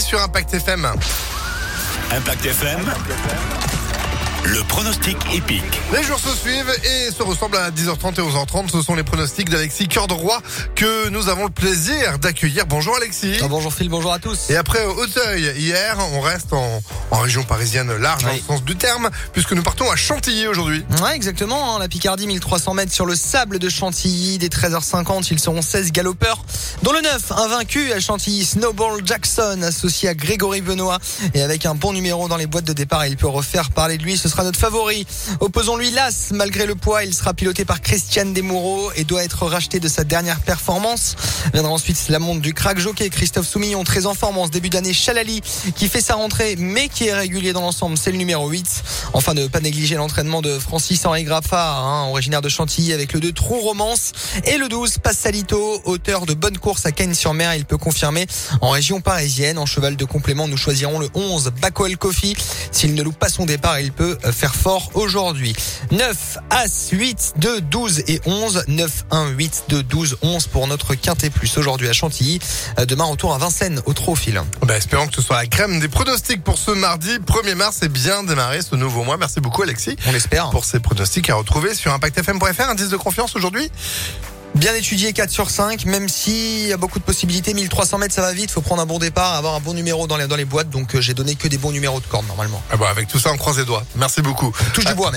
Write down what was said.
Sur Impact FM. Impact FM. Le pronostic épique. Les jours se suivent et se ressemblent à 10h30 et 11h30. Ce sont les pronostics d'Alexis Cœur de Roi que nous avons le plaisir d'accueillir. Bonjour Alexis. Ah, bonjour Phil, bonjour à tous. Et après Auteuil hier, on reste en, en région parisienne large dans Oui. le sens du terme, puisque nous partons à Chantilly aujourd'hui. Ouais, exactement. hein, la Picardie, 1300 mètres sur le sable de Chantilly. Dès 13h50, ils seront 16 galopeurs. Dans le 9, un vaincu à Chantilly, Snowball Jackson, associé à Grégory Benoît. Et avec un bon numéro dans les boîtes de départ, il peut refaire parler de lui. Ce sera notre favori. Opposons-lui l'As. Malgré le poids, il sera piloté par Christian Desmoureaux et doit être racheté de sa dernière performance. Viendra ensuite la montre du crack jockey Christophe Soumillon, très en forme en ce début d'année. Chalali, qui fait sa rentrée, mais qui est régulier dans l'ensemble. C'est le numéro 8. Enfin, ne pas négliger l'entraînement de Francis-Henri Graffard, hein, originaire de Chantilly, avec le 2 Trou Romance. Et le 12, Passalito, auteur de bonne course à Cagnes-sur-Mer. Il peut confirmer en région parisienne. En cheval de complément, nous choisirons le 11, Bacoel Coffee. S'il ne loupe pas son départ, il peut euh, faire fort aujourd'hui. 9, As, 8, 2, 12 et 11. 9, 1, 8, 2, 12, 11 pour notre quintet plus aujourd'hui à Chantilly. Euh, Demain, retour à Vincennes, au Trophile. Ben, espérons que ce soit la crème des pronostics pour ce mardi 1er mars et bien démarrer ce nouveau mois. Merci beaucoup Alexis On l'espère. pour ces pronostics à retrouver sur impactfm.fr. Indice de confiance aujourd'hui Bien étudié 4 sur 5, même s'il y a beaucoup de possibilités. 1300 mètres, ça va vite. Faut prendre un bon départ, avoir un bon numéro dans les, dans les boîtes. Donc, euh, j'ai donné que des bons numéros de corne, normalement. ah bon, Avec tout ça, on croise les doigts. Merci beaucoup. Touche du bois, même.